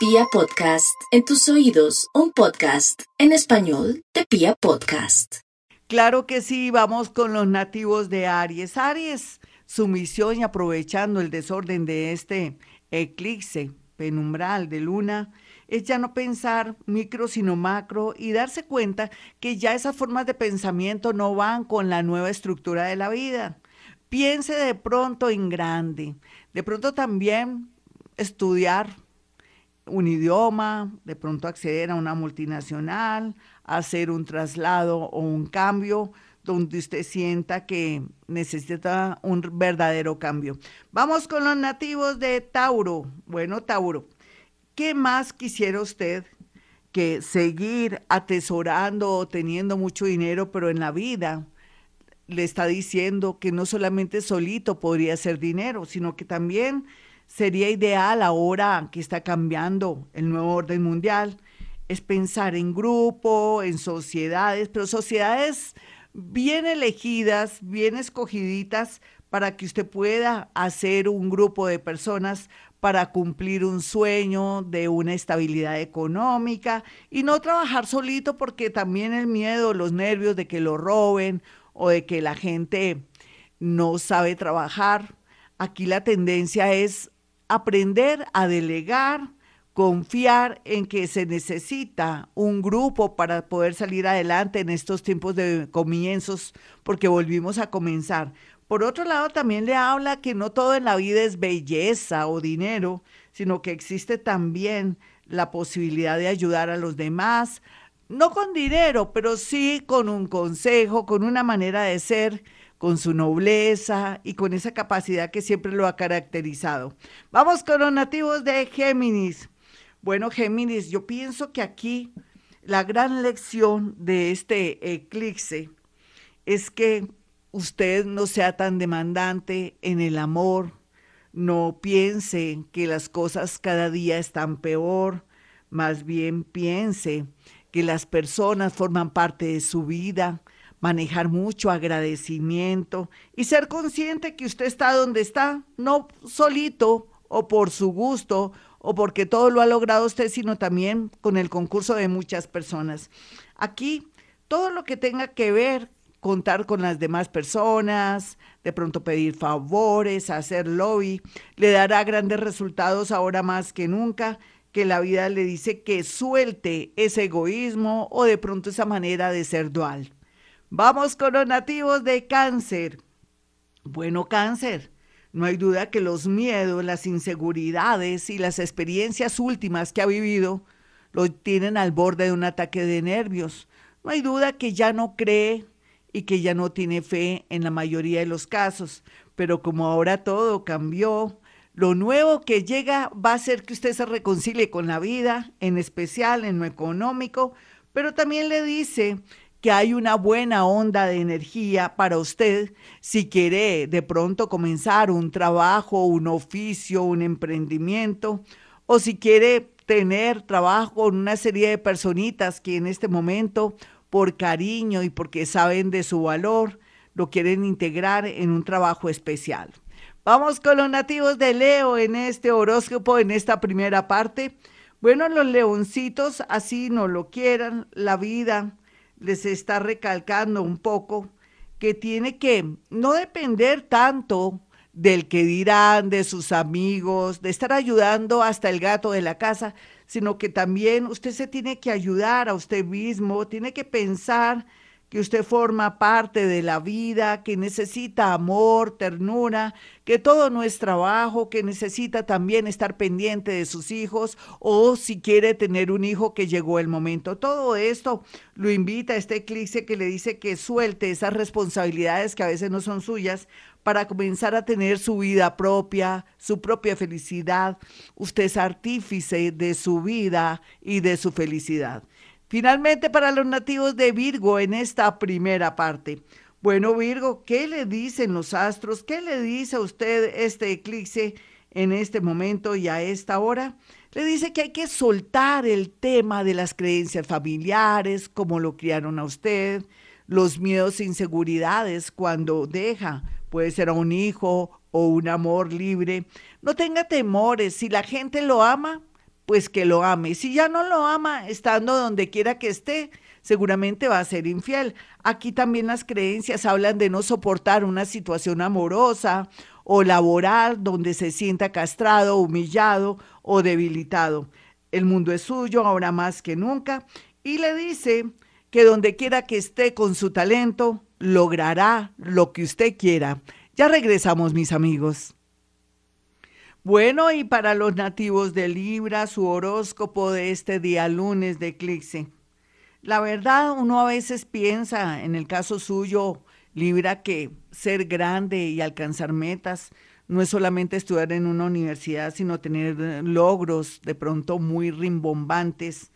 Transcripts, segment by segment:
Pia Podcast, en tus oídos, un podcast en español de Pia Podcast. Claro que sí, vamos con los nativos de Aries. Aries, su misión y aprovechando el desorden de este eclipse penumbral de luna, es ya no pensar micro sino macro y darse cuenta que ya esas formas de pensamiento no van con la nueva estructura de la vida. Piense de pronto en grande, de pronto también estudiar un idioma, de pronto acceder a una multinacional, hacer un traslado o un cambio donde usted sienta que necesita un verdadero cambio. Vamos con los nativos de Tauro. Bueno, Tauro, ¿qué más quisiera usted que seguir atesorando o teniendo mucho dinero, pero en la vida le está diciendo que no solamente solito podría ser dinero, sino que también sería ideal ahora que está cambiando el nuevo orden mundial, es pensar en grupo, en sociedades, pero sociedades bien elegidas, bien escogiditas para que usted pueda hacer un grupo de personas para cumplir un sueño de una estabilidad económica y no trabajar solito porque también el miedo, los nervios de que lo roben o de que la gente no sabe trabajar. Aquí la tendencia es aprender a delegar, confiar en que se necesita un grupo para poder salir adelante en estos tiempos de comienzos, porque volvimos a comenzar. Por otro lado, también le habla que no todo en la vida es belleza o dinero, sino que existe también la posibilidad de ayudar a los demás, no con dinero, pero sí con un consejo, con una manera de ser con su nobleza y con esa capacidad que siempre lo ha caracterizado. Vamos con los nativos de Géminis. Bueno, Géminis, yo pienso que aquí la gran lección de este eclipse es que usted no sea tan demandante en el amor, no piense que las cosas cada día están peor, más bien piense que las personas forman parte de su vida, manejar mucho agradecimiento y ser consciente que usted está donde está, no solito o por su gusto o porque todo lo ha logrado usted, sino también con el concurso de muchas personas. Aquí, todo lo que tenga que ver, contar con las demás personas, de pronto pedir favores, hacer lobby, le dará grandes resultados ahora más que nunca que la vida le dice que suelte ese egoísmo o de pronto esa manera de ser dual. Vamos con los nativos de cáncer. Bueno, cáncer. No hay duda que los miedos, las inseguridades y las experiencias últimas que ha vivido lo tienen al borde de un ataque de nervios. No hay duda que ya no cree y que ya no tiene fe en la mayoría de los casos, pero como ahora todo cambió, lo nuevo que llega va a ser que usted se reconcilie con la vida, en especial en lo económico, pero también le dice que hay una buena onda de energía para usted si quiere de pronto comenzar un trabajo, un oficio, un emprendimiento, o si quiere tener trabajo con una serie de personitas que en este momento, por cariño y porque saben de su valor, lo quieren integrar en un trabajo especial. Vamos con los nativos de Leo en este horóscopo, en esta primera parte. Bueno, los leoncitos, así no lo quieran, la vida les está recalcando un poco que tiene que no depender tanto del que dirán, de sus amigos, de estar ayudando hasta el gato de la casa, sino que también usted se tiene que ayudar a usted mismo, tiene que pensar que usted forma parte de la vida, que necesita amor, ternura, que todo no es trabajo, que necesita también estar pendiente de sus hijos o si quiere tener un hijo que llegó el momento. Todo esto lo invita a este eclipse que le dice que suelte esas responsabilidades que a veces no son suyas para comenzar a tener su vida propia, su propia felicidad. Usted es artífice de su vida y de su felicidad. Finalmente, para los nativos de Virgo en esta primera parte. Bueno, Virgo, ¿qué le dicen los astros? ¿Qué le dice a usted este eclipse en este momento y a esta hora? Le dice que hay que soltar el tema de las creencias familiares, cómo lo criaron a usted, los miedos e inseguridades cuando deja, puede ser a un hijo o un amor libre. No tenga temores, si la gente lo ama, pues que lo ame. Si ya no lo ama, estando donde quiera que esté, seguramente va a ser infiel. Aquí también las creencias hablan de no soportar una situación amorosa o laboral donde se sienta castrado, humillado o debilitado. El mundo es suyo ahora más que nunca y le dice que donde quiera que esté con su talento, logrará lo que usted quiera. Ya regresamos, mis amigos. Bueno, y para los nativos de Libra, su horóscopo de este día lunes de eclipse. La verdad, uno a veces piensa, en el caso suyo, Libra, que ser grande y alcanzar metas no es solamente estudiar en una universidad, sino tener logros de pronto muy rimbombantes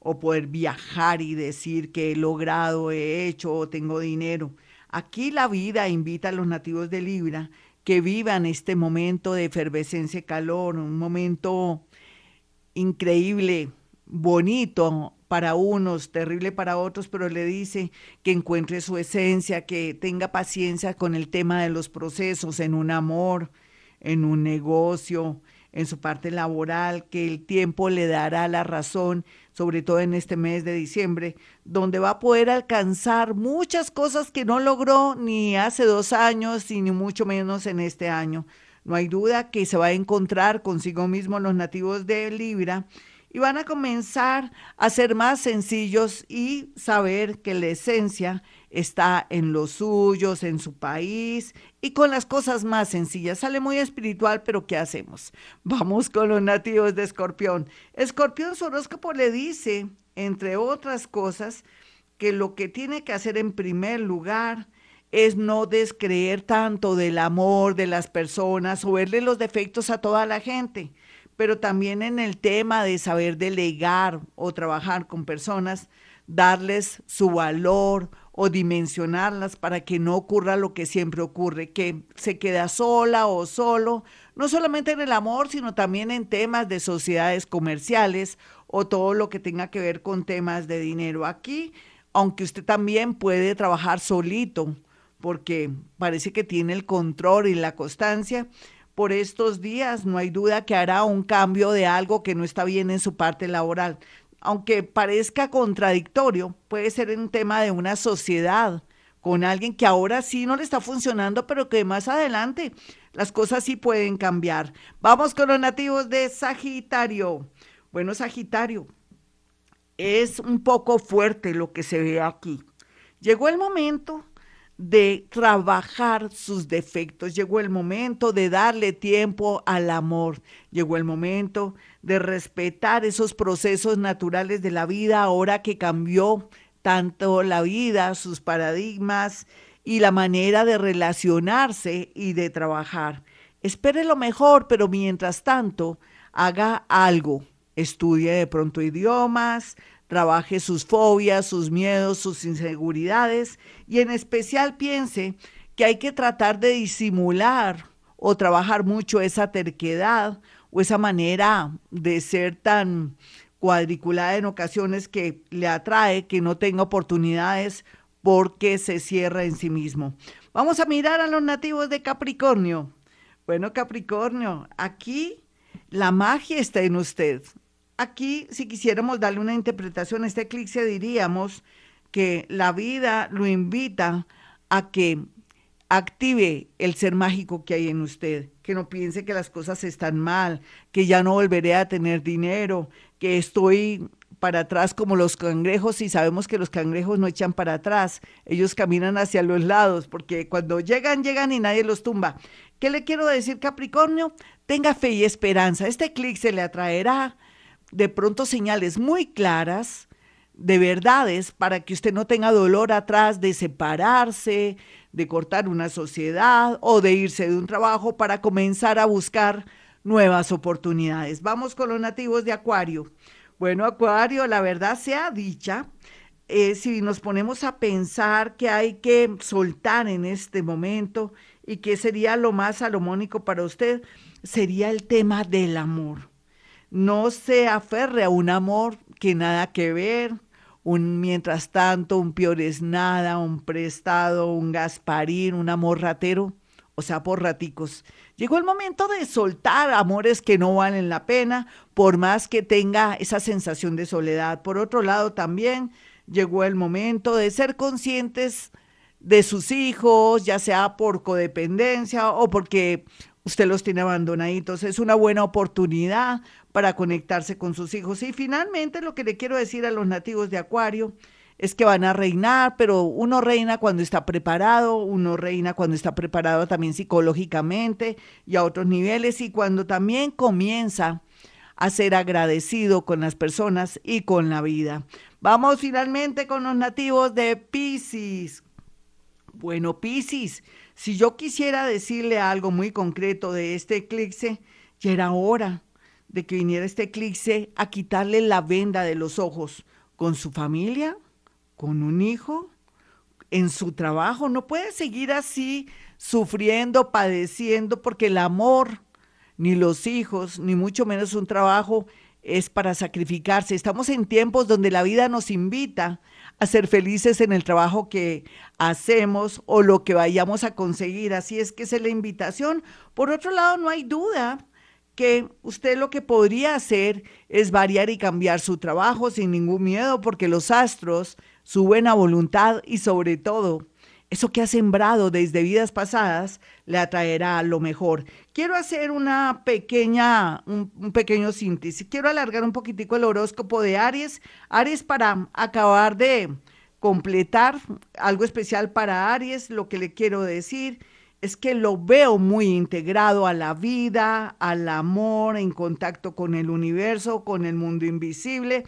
o poder viajar y decir que he logrado, he hecho o tengo dinero. Aquí la vida invita a los nativos de Libra que vivan este momento de efervescencia y calor, un momento increíble, bonito para unos, terrible para otros, pero le dice que encuentre su esencia, que tenga paciencia con el tema de los procesos en un amor, en un negocio, en su parte laboral, que el tiempo le dará la razón, sobre todo en este mes de diciembre, donde va a poder alcanzar muchas cosas que no logró ni hace dos años y ni mucho menos en este año. No hay duda que se va a encontrar consigo mismo los nativos de Libra y van a comenzar a ser más sencillos y saber que la esencia está en los suyos, en su país y con las cosas más sencillas. Sale muy espiritual, pero ¿qué hacemos? Vamos con los nativos de Escorpión. Escorpión su horóscopo le dice, entre otras cosas, que lo que tiene que hacer en primer lugar es no descreer tanto del amor de las personas o verle los defectos a toda la gente pero también en el tema de saber delegar o trabajar con personas, darles su valor o dimensionarlas para que no ocurra lo que siempre ocurre, que se queda sola o solo, no solamente en el amor, sino también en temas de sociedades comerciales o todo lo que tenga que ver con temas de dinero. Aquí, aunque usted también puede trabajar solito, porque parece que tiene el control y la constancia, por estos días, no hay duda que hará un cambio de algo que no está bien en su parte laboral. Aunque parezca contradictorio, puede ser un tema de una sociedad con alguien que ahora sí no le está funcionando, pero que más adelante las cosas sí pueden cambiar. Vamos con los nativos de Sagitario. Bueno, Sagitario, es un poco fuerte lo que se ve aquí. Llegó el momento de trabajar sus defectos. Llegó el momento de darle tiempo al amor. Llegó el momento de respetar esos procesos naturales de la vida ahora que cambió tanto la vida, sus paradigmas y la manera de relacionarse y de trabajar. Espere lo mejor, pero mientras tanto, haga algo. Estudie de pronto idiomas, trabaje sus fobias, sus miedos, sus inseguridades y en especial piense que hay que tratar de disimular o trabajar mucho esa terquedad o esa manera de ser tan cuadriculada en ocasiones que le atrae que no tenga oportunidades porque se cierra en sí mismo. Vamos a mirar a los nativos de Capricornio. Bueno, Capricornio, aquí la magia está en usted. Aquí, si quisiéramos darle una interpretación a este eclipse, diríamos que la vida lo invita a que active el ser mágico que hay en usted, que no piense que las cosas están mal, que ya no volveré a tener dinero, que estoy para atrás como los cangrejos y sabemos que los cangrejos no echan para atrás, ellos caminan hacia los lados porque cuando llegan, llegan y nadie los tumba. ¿Qué le quiero decir Capricornio? Tenga fe y esperanza, este eclipse le atraerá de pronto señales muy claras de verdades para que usted no tenga dolor atrás de separarse, de cortar una sociedad o de irse de un trabajo para comenzar a buscar nuevas oportunidades. Vamos con los nativos de Acuario. Bueno, Acuario, la verdad sea dicha, eh, si nos ponemos a pensar que hay que soltar en este momento y que sería lo más salomónico para usted, sería el tema del amor no se aferre a un amor que nada que ver, un mientras tanto, un peor es nada, un prestado, un gasparín, un amor ratero. o sea, por raticos. Llegó el momento de soltar amores que no valen la pena, por más que tenga esa sensación de soledad. Por otro lado, también llegó el momento de ser conscientes de sus hijos, ya sea por codependencia o porque usted los tiene abandonaditos. Es una buena oportunidad para conectarse con sus hijos. Y finalmente lo que le quiero decir a los nativos de Acuario es que van a reinar, pero uno reina cuando está preparado, uno reina cuando está preparado también psicológicamente y a otros niveles y cuando también comienza a ser agradecido con las personas y con la vida. Vamos finalmente con los nativos de Pisces. Bueno, Pisces, si yo quisiera decirle algo muy concreto de este eclipse, ya era hora de que viniera este eclipse a quitarle la venda de los ojos. Con su familia, con un hijo, en su trabajo. No puede seguir así sufriendo, padeciendo, porque el amor, ni los hijos, ni mucho menos un trabajo, es para sacrificarse. Estamos en tiempos donde la vida nos invita a ser felices en el trabajo que hacemos o lo que vayamos a conseguir. Así es que es la invitación. Por otro lado, no hay duda que usted lo que podría hacer es variar y cambiar su trabajo sin ningún miedo, porque los astros, su buena voluntad y sobre todo eso que ha sembrado desde vidas pasadas le atraerá lo mejor. Quiero hacer una pequeña, un, un, pequeño síntesis. Quiero alargar un poquitico el horóscopo de Aries. Aries para acabar de completar algo especial para Aries, lo que le quiero decir es que lo veo muy integrado a la vida, al amor, en contacto con el universo, con el mundo invisible.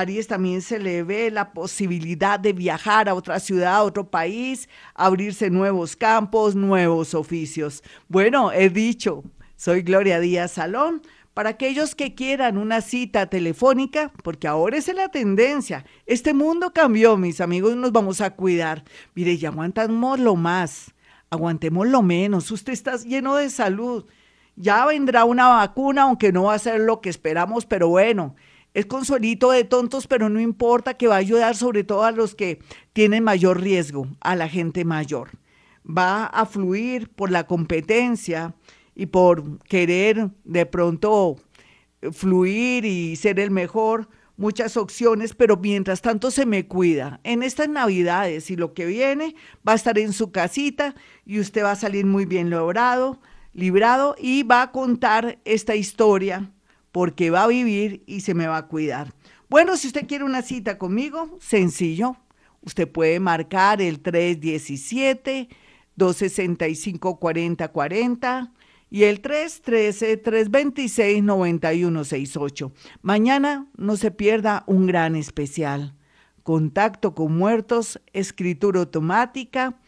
Aries también se le ve la posibilidad de viajar a otra ciudad, a otro país, abrirse nuevos campos, nuevos oficios. Bueno, he dicho, soy Gloria Díaz Salón. Para aquellos que quieran una cita telefónica, porque ahora es la tendencia. Este mundo cambió, mis amigos, nos vamos a cuidar. Mire, ya aguantamos lo más aguantemos lo menos, usted está lleno de salud, ya vendrá una vacuna, aunque no va a ser lo que esperamos, pero bueno, es consuelito de tontos, pero no importa que va a ayudar sobre todo a los que tienen mayor riesgo, a la gente mayor. Va a fluir por la competencia y por querer de pronto fluir y ser el mejor, muchas opciones, pero mientras tanto se me cuida. En estas navidades y lo que viene va a estar en su casita y usted va a salir muy bien logrado, librado y va a contar esta historia porque va a vivir y se me va a cuidar. Bueno, si usted quiere una cita conmigo, sencillo. Usted puede marcar el 317 265 4040 y el 313-326-9168. Mañana no se pierda un gran especial. Contacto con muertos, escritura automática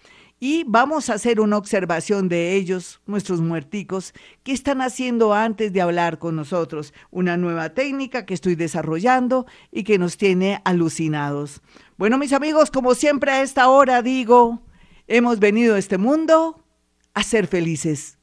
y vamos a hacer una observación de ellos, nuestros muerticos, qué están haciendo antes de hablar con nosotros. Una nueva técnica que estoy desarrollando y que nos tiene alucinados. Bueno, mis amigos, como siempre a esta hora digo, hemos venido a este mundo a ser felices.